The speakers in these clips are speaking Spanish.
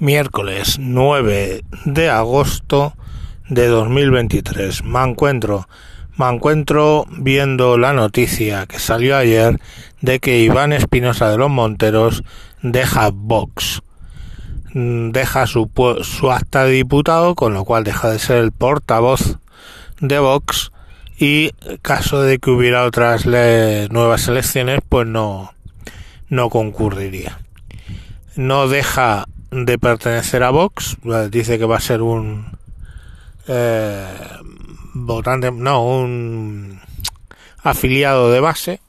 miércoles 9 de agosto de 2023. Me encuentro, me encuentro viendo la noticia que salió ayer de que Iván Espinosa de los Monteros deja Vox. Mm, deja su, su acta de diputado, con lo cual deja de ser el portavoz de Vox y caso de que hubiera otras nuevas elecciones, pues no, no concurriría. No deja de pertenecer a Vox, dice que va a ser un eh, votante, no, un afiliado de base,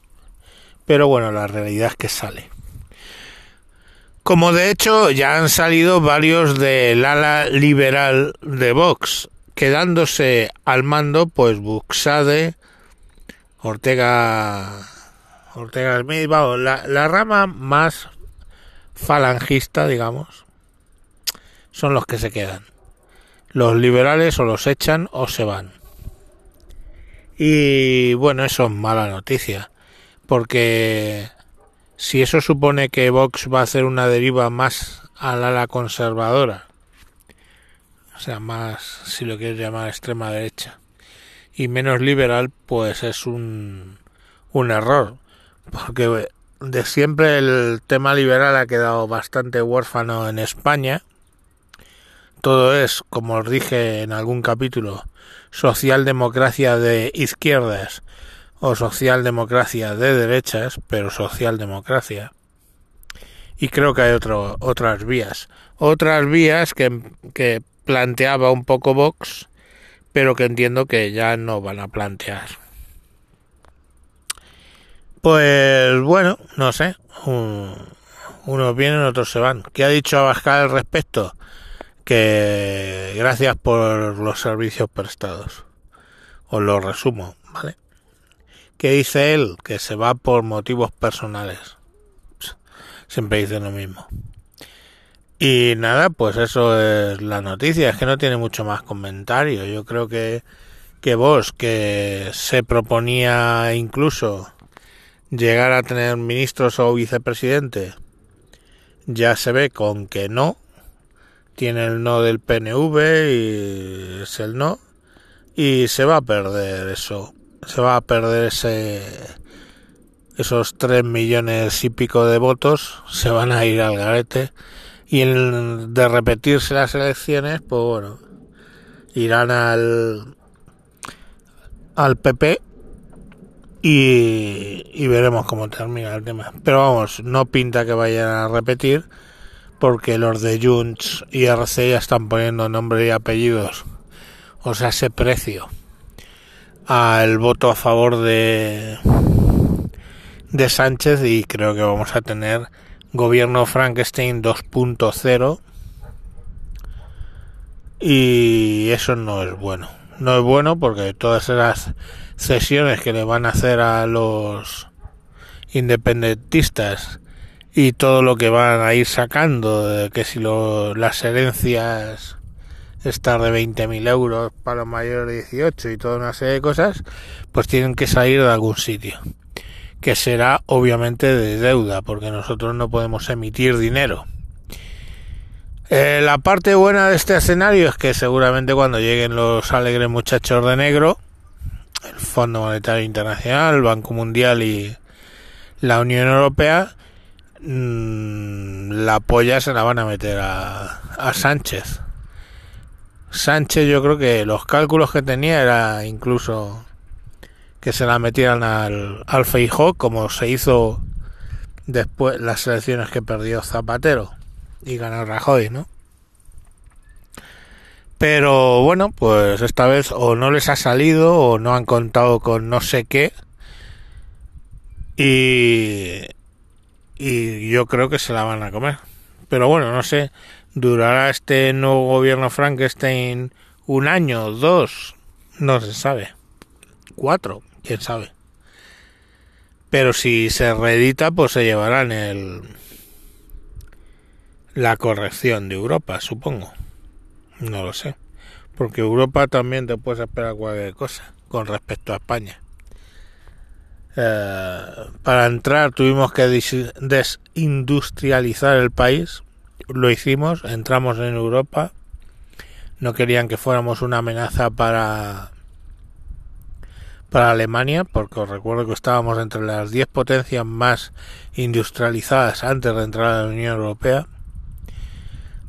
pero bueno, la realidad es que sale. Como de hecho ya han salido varios del ala liberal de Vox, quedándose al mando, pues Buxade, Ortega, Ortega Smith, la, la rama más falangista, digamos, son los que se quedan. Los liberales o los echan o se van. Y bueno, eso es mala noticia, porque si eso supone que Vox va a hacer una deriva más al ala conservadora, o sea, más, si lo quieres llamar, extrema derecha, y menos liberal, pues es un, un error, porque de siempre el tema liberal ha quedado bastante huérfano en España, todo es, como os dije en algún capítulo, socialdemocracia de izquierdas o socialdemocracia de derechas, pero socialdemocracia. Y creo que hay otro, otras vías. Otras vías que, que planteaba un poco Vox, pero que entiendo que ya no van a plantear. Pues bueno, no sé. unos vienen, otros se van. ¿Qué ha dicho Abascal al respecto? Que gracias por los servicios prestados. Os lo resumo, ¿vale? ¿Qué dice él? Que se va por motivos personales. Siempre dice lo mismo. Y nada, pues eso es la noticia. Es que no tiene mucho más comentario. Yo creo que, que vos, que se proponía incluso llegar a tener ministros o vicepresidente, ya se ve con que no, tiene el no del PNV y es el no y se va a perder eso se va a perder ese esos tres millones y pico de votos se van a ir al garete y el de repetirse las elecciones pues bueno irán al al PP y, y veremos cómo termina el tema. Pero vamos no pinta que vayan a repetir porque los de Junts y RC ya están poniendo nombre y apellidos, o sea, ese precio al voto a favor de de Sánchez y creo que vamos a tener gobierno Frankenstein 2.0 y eso no es bueno. No es bueno porque todas esas cesiones que le van a hacer a los independentistas y todo lo que van a ir sacando, que si lo, las herencias estar de 20.000 euros para los mayores de 18 y toda una serie de cosas, pues tienen que salir de algún sitio, que será obviamente de deuda, porque nosotros no podemos emitir dinero. Eh, la parte buena de este escenario es que seguramente cuando lleguen los alegres muchachos de negro, el Fondo Monetario Internacional, el Banco Mundial y la Unión Europea, la polla se la van a meter a, a Sánchez. Sánchez yo creo que los cálculos que tenía era incluso que se la metieran al, al Feijó como se hizo después las elecciones que perdió Zapatero y ganó Rajoy, ¿no? Pero bueno, pues esta vez o no les ha salido o no han contado con no sé qué y y yo creo que se la van a comer. Pero bueno, no sé, ¿durará este nuevo gobierno Frankenstein un año, dos? No se sabe. Cuatro, quién sabe. Pero si se reedita, pues se llevarán el la corrección de Europa, supongo. No lo sé. Porque Europa también te puedes esperar cualquier cosa con respecto a España. Eh, para entrar tuvimos que desindustrializar el país, lo hicimos, entramos en Europa, no querían que fuéramos una amenaza para para Alemania, porque os recuerdo que estábamos entre las 10 potencias más industrializadas antes de entrar a la Unión Europea.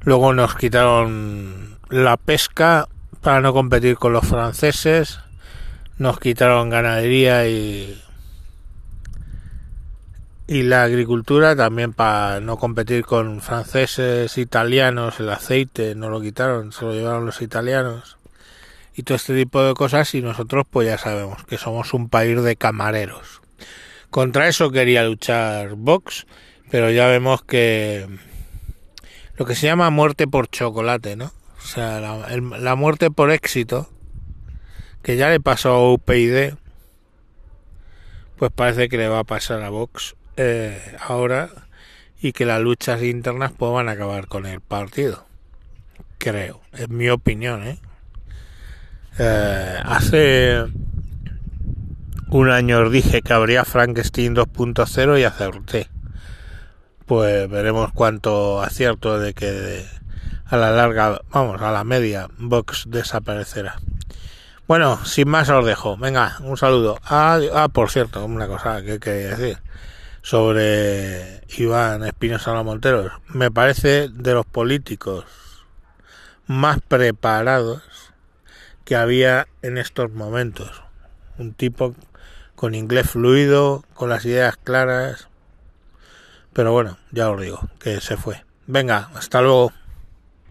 Luego nos quitaron la pesca para no competir con los franceses, nos quitaron ganadería y y la agricultura también para no competir con franceses, italianos, el aceite no lo quitaron, se lo llevaron los italianos y todo este tipo de cosas y nosotros pues ya sabemos que somos un país de camareros. Contra eso quería luchar Vox, pero ya vemos que lo que se llama muerte por chocolate, ¿no? O sea, la, muerte por éxito, que ya le pasó a UPyD, pues parece que le va a pasar a Vox eh, ahora y que las luchas internas van a acabar con el partido. Creo, es mi opinión, ¿eh? Eh, hace un año os dije que habría Frankenstein 2.0 y acerté. Pues veremos cuánto acierto de que a la larga, vamos, a la media, Vox desaparecerá. Bueno, sin más os dejo. Venga, un saludo. Ah, ah por cierto, una cosa que quería decir sobre Iván Espinosa Monteros. Me parece de los políticos más preparados que había en estos momentos. Un tipo con inglés fluido, con las ideas claras. Pero bueno, ya os digo, que se fue. Venga, hasta luego.